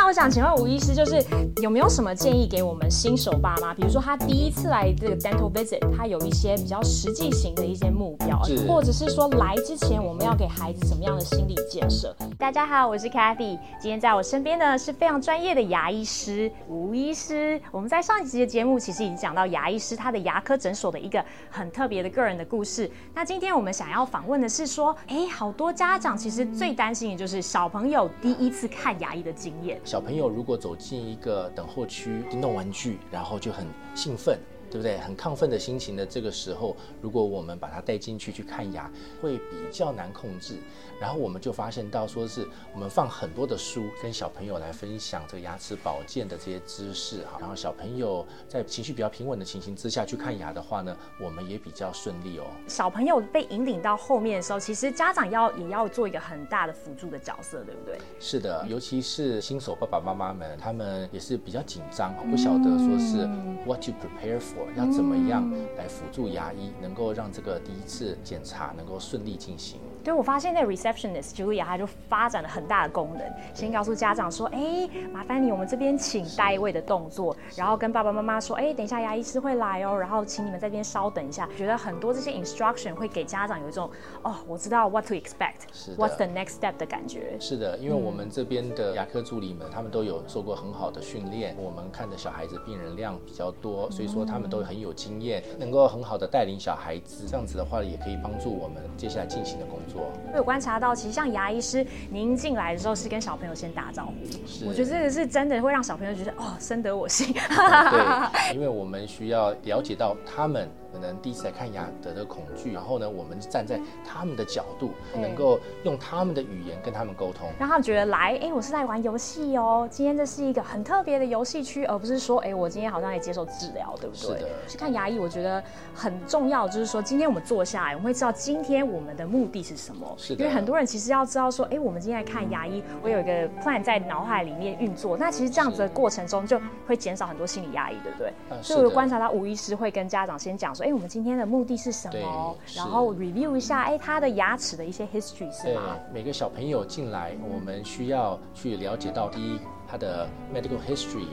那我想请问吴医师，就是有没有什么建议给我们新手爸妈？比如说他第一次来这个 dental visit，他有一些比较实际型的一些目标，或者是说来之前我们要给孩子什么样的心理建设？大家好，我是 Kathy，今天在我身边呢是非常专业的牙医师吴医师。我们在上一集的节目其实已经讲到牙医师他的牙科诊所的一个很特别的个人的故事。那今天我们想要访问的是说，哎，好多家长其实最担心的就是小朋友第一次看牙医的经验。小朋友如果走进一个等候区，弄玩具，然后就很兴奋，对不对？很亢奋的心情的这个时候，如果我们把它带进去去看牙，会比较难控制。然后我们就发现到，说是我们放很多的书，跟小朋友来分享这个牙齿保健的这些知识哈。然后小朋友在情绪比较平稳的情形之下去看牙的话呢，我们也比较顺利哦。小朋友被引领到后面的时候，其实家长要也要做一个很大的辅助的角色，对不对？是的，尤其是新手爸爸妈妈们，他们也是比较紧张，不晓得说是 what to prepare for，要怎么样来辅助牙医，能够让这个第一次检查能够顺利进行。对，我发现那 receptionist Julia 她就发展了很大的功能，先告诉家长说，哎，麻烦你，我们这边请带位的动作，然后跟爸爸妈妈说，哎，等一下牙医师会来哦，然后请你们在这边稍等一下。觉得很多这些 instruction 会给家长有一种，哦，我知道 what to expect，what's the next step 的感觉。是的，因为我们这边的牙科助理们，他们都有受过很好的训练，我们看的小孩子病人量比较多，所以说他们都很有经验，能够很好的带领小孩子，这样子的话也可以帮助我们接下来进行的工作。我有观察到，其实像牙医师，您进来的时候是跟小朋友先打招呼，是我觉得这个是真的会让小朋友觉得哦，深得我心。对，因为我们需要了解到他们可能第一次来看牙的这个恐惧，然后呢，我们站在他们的角度，能够用他们的语言跟他们沟通。让他们觉得来，哎，我是在玩游戏哦。今天这是一个很特别的游戏区，而不是说，哎，我今天好像在接受治疗，对不对？是的去看牙医，我觉得很重要，就是说，今天我们坐下来，我们会知道今天我们的目的是什么。是的因为很多人其实要知道说，哎，我们今天来看牙医，我有一个 plan 在脑海里面运作。那其实这样子的过程中，就会减少很多心理压抑，对不对？嗯所以我观察到吴医师会跟家长先讲说，哎，我们今天的目的是什么然后 review 一下，哎，他的牙齿的一些 history 是对吗？每个小朋友进来，我们需要去了解到第一，他的 medical history，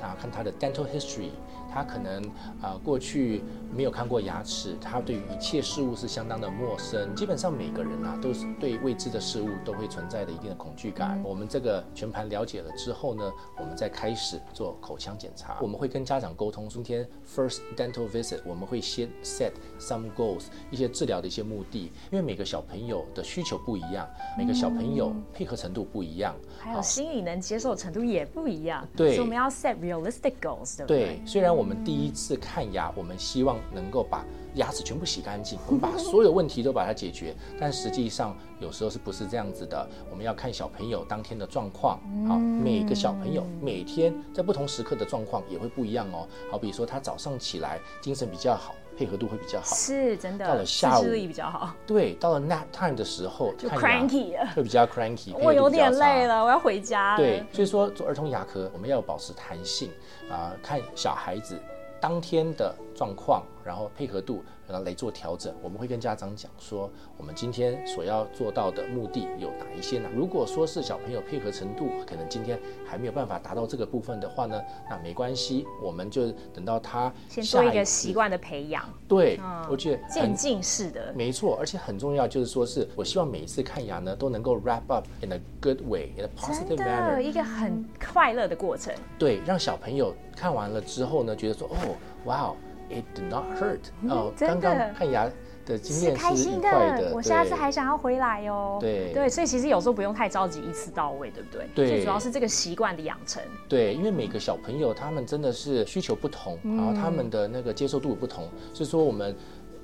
啊，看他的 dental history，他可能啊、过去没有看过牙齿，他对于一切事物是相当的陌生。基本上每个人啊，都是对未知的事物都会存在的一定的恐惧感。我们这个全盘了解了之后呢，我们再开始做口腔检查。我们会跟家长沟通，今天 first dental visit，我们会先 set some goals，一些治疗的一些目的，因为每个小朋友的需求不一样，每个小朋友配合程度不一样。还有心理能接受程度也不一样，对所以我们要 set realistic goals，对不对？对，虽然我们第一次看牙，我们希望能够把牙齿全部洗干净，我们把所有问题都把它解决，但实际上有时候是不是这样子的？我们要看小朋友当天的状况，好，每个小朋友每天在不同时刻的状况也会不一样哦。好比说他早上起来精神比较好，配合度会比较好。是真的，到了下午自制力比较好，对，到了 nap time 的时候，就 cranky 了会比较 cranky，我有点累了，我要回家了。对，所以说做儿童牙科，我们要保持弹性啊、看小孩子当天的状况，然后配合度，然后来做调整。我们会跟家长讲说，我们今天所要做到的目的有哪一些呢？如果说是小朋友配合程度可能今天还没有办法达到这个部分的话呢，那没关系，我们就等到他先做一个习。惯的培养，对，嗯我觉得渐很进式的。没错，而且很重要，就是说是我希望每一次看牙呢，都能够 wrap up in a good way, in a positive 的 manner。一个很快乐的过程，对，让小朋友看完了之后呢，觉得说，哦，哇哦，it did not hurt，哦，刚刚看牙的经验是愉开心快的，我下次还想要回来哦。对对，所以其实有时候不用太着急一次到位，对不对？对最主要是这个习惯的养成。对，因为每个小朋友他们真的是需求不同，然后嗯他们的那个接受度不同，所以说我们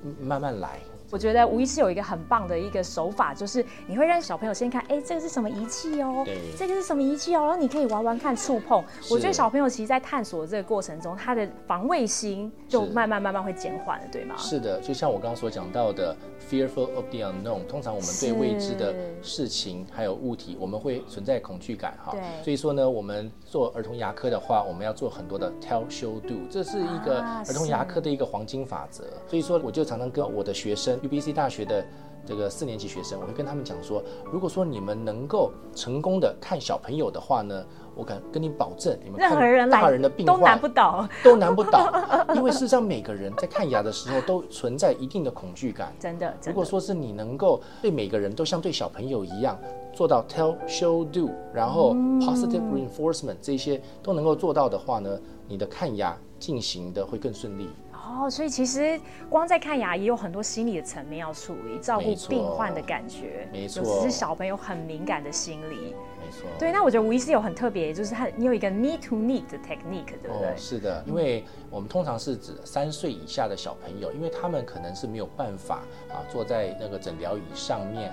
嗯慢慢来。我觉得吴医师有一个很棒的一个手法，就是你会让小朋友先看，哎，这个是什么仪器哦对，这个是什么仪器哦，然后你可以玩玩看触碰。我觉得小朋友其实，在探索这个过程中，他的防卫心就慢慢慢慢会减缓了，对吗？是的，就像我刚刚所讲到的，fearful of the unknown，通常我们对未知的事情还有物体，我们会存在恐惧感哈对。所以说呢，我们做儿童牙科的话，我们要做很多的 tell show do，这是一个啊儿童牙科的一个黄金法则。所以说，我就常常跟我的学生，UBC 大学的。这个四年级学生，我会跟他们讲说，如果说你们能够成功的看小朋友的话呢，我敢跟你保证，你们任何人来大人的病都难不倒，都难不倒，因为事实上每个人在看牙的时候都存在一定的恐惧感。真的。如真的果说是你能够对每个人都像对小朋友一样做到 tell show do，然后嗯 positive reinforcement 这些都能够做到的话呢，你的看牙进行的会更顺利。哦，所以其实光在看牙也有很多心理的层面要处理，照顾病患的感觉，没错尤其是小朋友很敏感的心理。没错。对，那我觉得吴医师有很特别，就是他你有一个 need to need 的 technique，对不对？哦，是的，因为我们通常是指三岁以下的小朋友，因为他们可能是没有办法啊坐在那个诊疗椅上面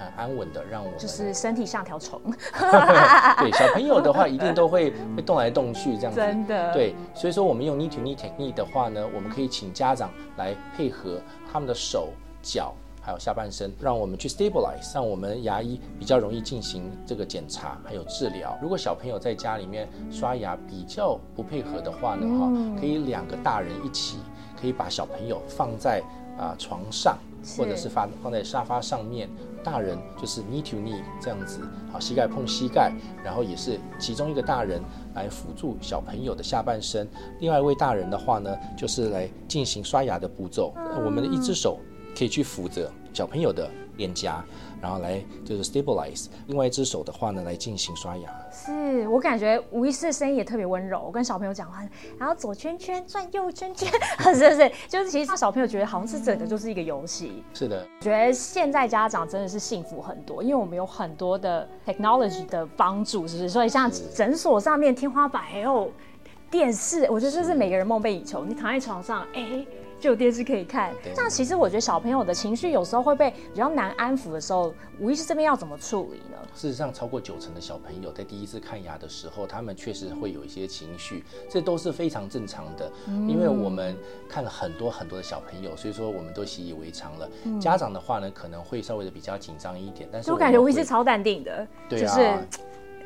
很很安稳的让我们就是身体像条虫，对小朋友的话，一定都会会动来动去这样子。真的。对，所以说我们用 knee to knee technique 的话呢，我们可以请家长来配合他们的手、脚还有下半身，让我们去 stabilize，让我们牙医比较容易进行这个检查还有治疗。如果小朋友在家里面刷牙比较不配合的话呢，哈、可以两个大人一起，可以把小朋友放在啊、床上，或者是放放在沙发上面，大人就是 knee to knee 这样子，好，膝盖碰膝盖，然后也是其中一个大人来辅助小朋友的下半身，另外一位大人的话呢，就是来进行刷牙的步骤。那我们的一只手可以去扶着小朋友的脸颊，然后来就是 stabilize，另外一只手的话呢，来进行刷牙。是我感觉吴医师的声音也特别温柔，我跟小朋友讲话，然后左圈圈转右圈圈，是不是？就是其实小朋友觉得好像是整个就是一个游戏。是的，我觉得现在家长真的是幸福很多，因为我们有很多的 technology 的帮助，是不是？所以像诊所上面天花板还有电视，我觉得这是每个人梦寐以求。你躺在床上，哎、就有电视可以看。对像其实我觉得小朋友的情绪有时候会被比较难安抚的时候，吴医师这边要怎么处理呢？事实上，超过九成的小朋友在第一次看牙的时候，他们确实会有一些情绪，这都是非常正常的。因为我们看了很多很多的小朋友，所以说我们都习以为常了。家长的话呢，可能会稍微的比较紧张一点，但是我感觉们会吴医师超淡定的，对啊就是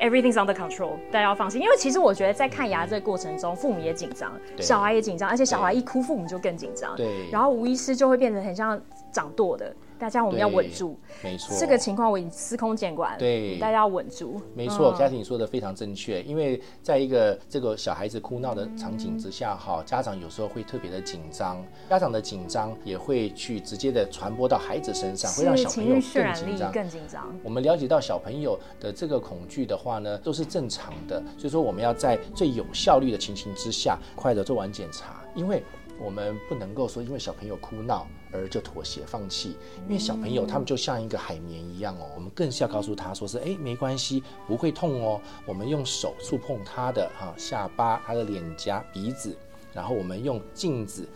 everything's under control，大家要放心。因为其实我觉得在看牙这个过程中，父母也紧张，小孩也紧张，而且小孩一哭，父母就更紧张。对然后吴医师就会变得很像掌舵的，大家我们要稳住。没错，这个情况我已经司空见惯了，对大家要稳住。没错，嗯家庭说的非常正确。因为在一个这个小孩子哭闹的场景之下，哈，家长有时候会特别的紧张，家长的紧张也会去直接的传播到孩子身上，会让小朋友更紧张。更紧张。我们了解到小朋友的这个恐惧的话呢，都是正常的，所以说我们要在最有效率的情形之下，快的做完检查，因为我们不能够说因为小朋友哭闹而就妥协放弃，因为小朋友他们就像一个海绵一样哦，我们更是要告诉他说是哎没关系，不会痛哦，我们用手触碰他的哈、下巴、他的脸颊、鼻子，然后我们用镜子。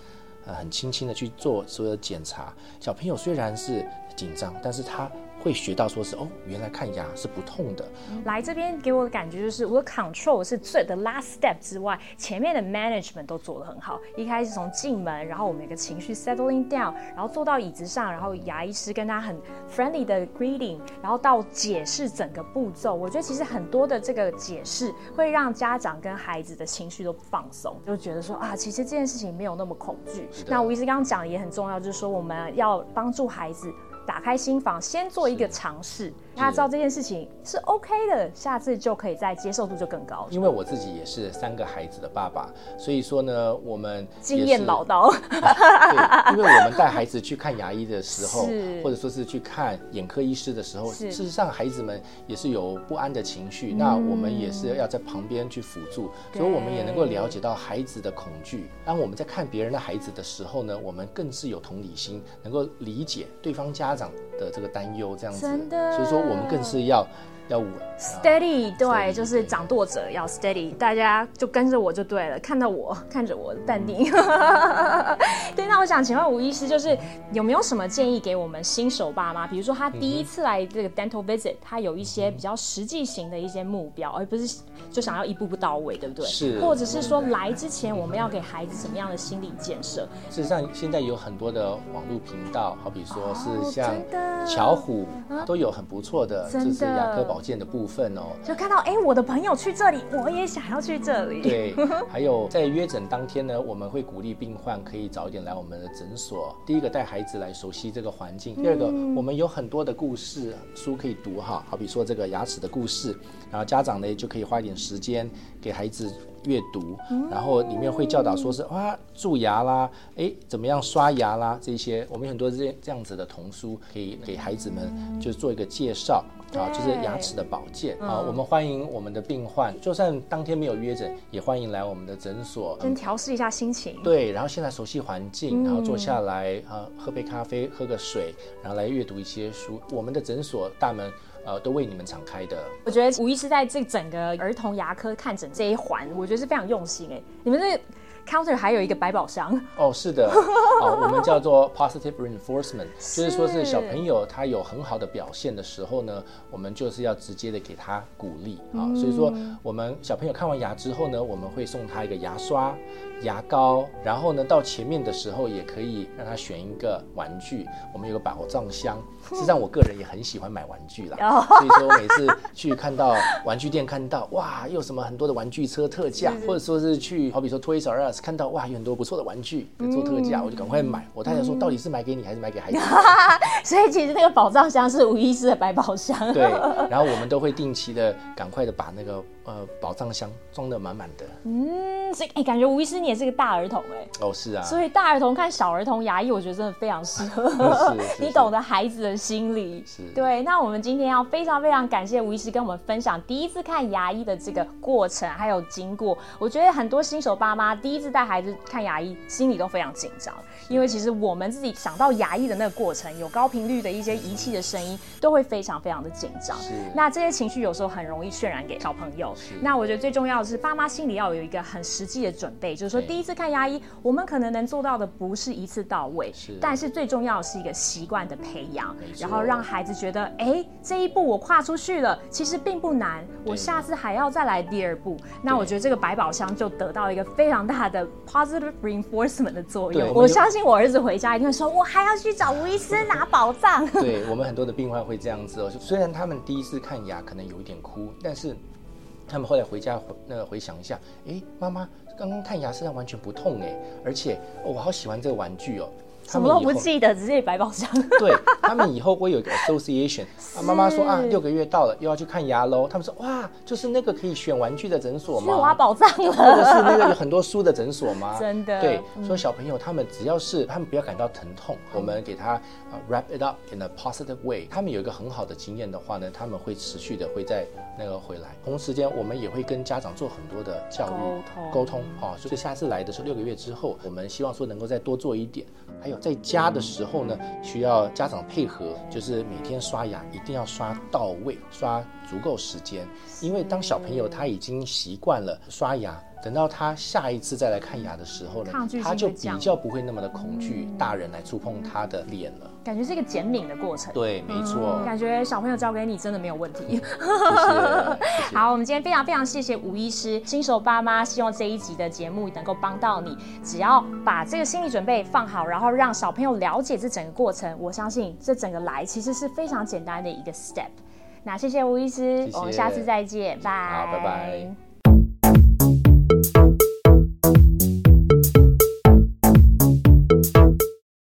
呃，很轻轻的去做所有的检查。小朋友虽然是紧张，但是他会学到说是哦，原来看牙是不痛的。来这边给我的感觉就是，我的 control 是最的 last step 之外，前面的 management 都做得很好。一开始从进门，然后我们有个情绪 settling down，然后坐到椅子上，然后牙医师跟他很 friendly 的 greeting，然后到解释整个步骤。我觉得其实很多的这个解释会让家长跟孩子的情绪都放松，就觉得说啊，其实这件事情没有那么恐惧。那吴医师刚刚讲的也很重要，就是说我们要帮助孩子。打开心房，先做一个尝试，他知道这件事情是 OK 的，下次就可以再接受度就更高。因为我自己也是三个孩子的爸爸，所以说呢，我们经验老道，对，因为我们带孩子去看牙医的时候，或者说是去看眼科医师的时候，事实上孩子们也是有不安的情绪，那我们也是要在旁边去辅助，所以我们也能够了解到孩子的恐惧。当我们在看别人的孩子的时候呢，我们更是有同理心，能够理解对方家长的这个担忧，这样子。所以说我们更是要要稳。steady，对，就是掌舵者要 steady，大家就跟着我就对了，看到我，看着我，淡定。对，那我想请问吴医师，就是有没有什么建议给我们新手爸妈？比如说他第一次来这个 dental visit，他有一些比较实际型的一些目标，而不是就想要一步步到位，对不对？是或者是说来之前我们要给孩子什么样的心理建设？事实上，现在有很多的网络频道，好比说是像巧虎，都有很不错的，就是牙科保保健的部分哦。就看到哎，我的朋友去这里，我也想要去这里。对，还有在约诊当天呢，我们会鼓励病患可以早一点来我们的诊所。第一个带孩子来熟悉这个环境，第二个我们有很多的故事书可以读哈，好比说这个牙齿的故事，然后家长呢就可以花一点时间给孩子。阅读，然后里面会教导说是哇蛀牙啦，哎怎么样刷牙啦这些，我们很多这这样子的童书可以给孩子们就做一个介绍啊，就是牙齿的保健啊。我们欢迎我们的病患，就算当天没有约诊，也欢迎来我们的诊所，先调试一下心情。对，然后现在熟悉环境，然后坐下来啊，喝杯咖啡，喝个水，然后来阅读一些书。我们的诊所大门。呃，都为你们敞开的。我觉得吴医师在这整个儿童牙科看诊这一环，我觉得是非常用心哎。你们这。Counter 还有一个百宝箱。哦，是的，哦，我们叫做 positive reinforcement，就是说是小朋友他有很好的表现的时候呢，我们就是要直接的给他鼓励啊，所以说我们小朋友看完牙之后呢，我们会送他一个牙刷、牙膏，然后呢到前面的时候也可以让他选一个玩具，我们有个宝藏箱，实际上我个人也很喜欢买玩具啦，所以说我每次去看到玩具店看到哇，又什么很多的玩具车特价，或者说是去好比说 Toys R Us。看到哇，有很多不错的玩具在做特价，我就赶快买。我太太说，到底是买给你还是买给孩子？所以其实那个宝藏箱是无意识的百宝箱。对，然后我们都会定期的赶快的把那个。呃，宝藏箱装的满满的。嗯，所以哎，感觉吴医师你也是个大儿童哎。哦，是啊。所以大儿童看小儿童牙医，我觉得真的非常适合。是。你懂得孩子的心理。是。对，那我们今天要非常非常感谢吴医师跟我们分享第一次看牙医的这个过程还有经过。我觉得很多新手爸妈第一次带孩子看牙医，心里都非常紧张，因为其实我们自己想到牙医的那个过程，有高频率的一些仪器的声音，都会非常非常的紧张。是。那这些情绪有时候很容易渲染给小朋友。那我觉得最重要的是，爸妈心里要有一个很实际的准备，就是说，第一次看牙医，我们可能能做到的不是一次到位，但是最重要的是一个习惯的培养，然后让孩子觉得，哎，这一步我跨出去了，其实并不难，我下次还要再来第二步。那我觉得这个百宝箱就得到一个非常大的 positive reinforcement 的作用。我相信我儿子回家一定会说，我还要去找吴医生拿宝藏。对我们很多的病患会这样子哦，虽然他们第一次看牙可能有一点哭，但是。他们后来回家，那个回想一下，哎，妈妈刚刚看牙身上完全不痛哎，而且我好喜欢这个玩具哦。什么都不记得，直接百宝箱。对他们以后会有一个 association。妈妈说啊，六个月到了，又要去看牙喽。他们说哇，就是那个可以选玩具的诊所吗？挖宝藏了。或者是那个有很多书的诊所吗？真的。对，所以小朋友他们只要是他们不要感到疼痛，我们给他 wrap it up in a positive way。他们有一个很好的经验的话呢，他们会持续的会在那个回来。同时间，我们也会跟家长做很多的教育沟通沟通啊。所以下次来的时候，六个月之后，我们希望说能够再多做一点。还有在家的时候呢，需要家长配合，就是每天刷牙一定要刷到位，刷足够时间，因为当小朋友他已经习惯了刷牙。等到他下一次再来看牙的时候呢，他就比较不会那么的恐惧大人来触碰他的脸了。感觉是一个减敏的过程。对，没错。感觉小朋友交给你真的没有问题。好，我们今天非常非常谢谢吴医师，新手爸妈希望这一集的节目能够帮到你。只要把这个心理准备放好，然后让小朋友了解这整个过程，我相信这整个来其实是非常简单的一个 step。那谢谢吴医师，我们下次再见，拜。好，拜拜。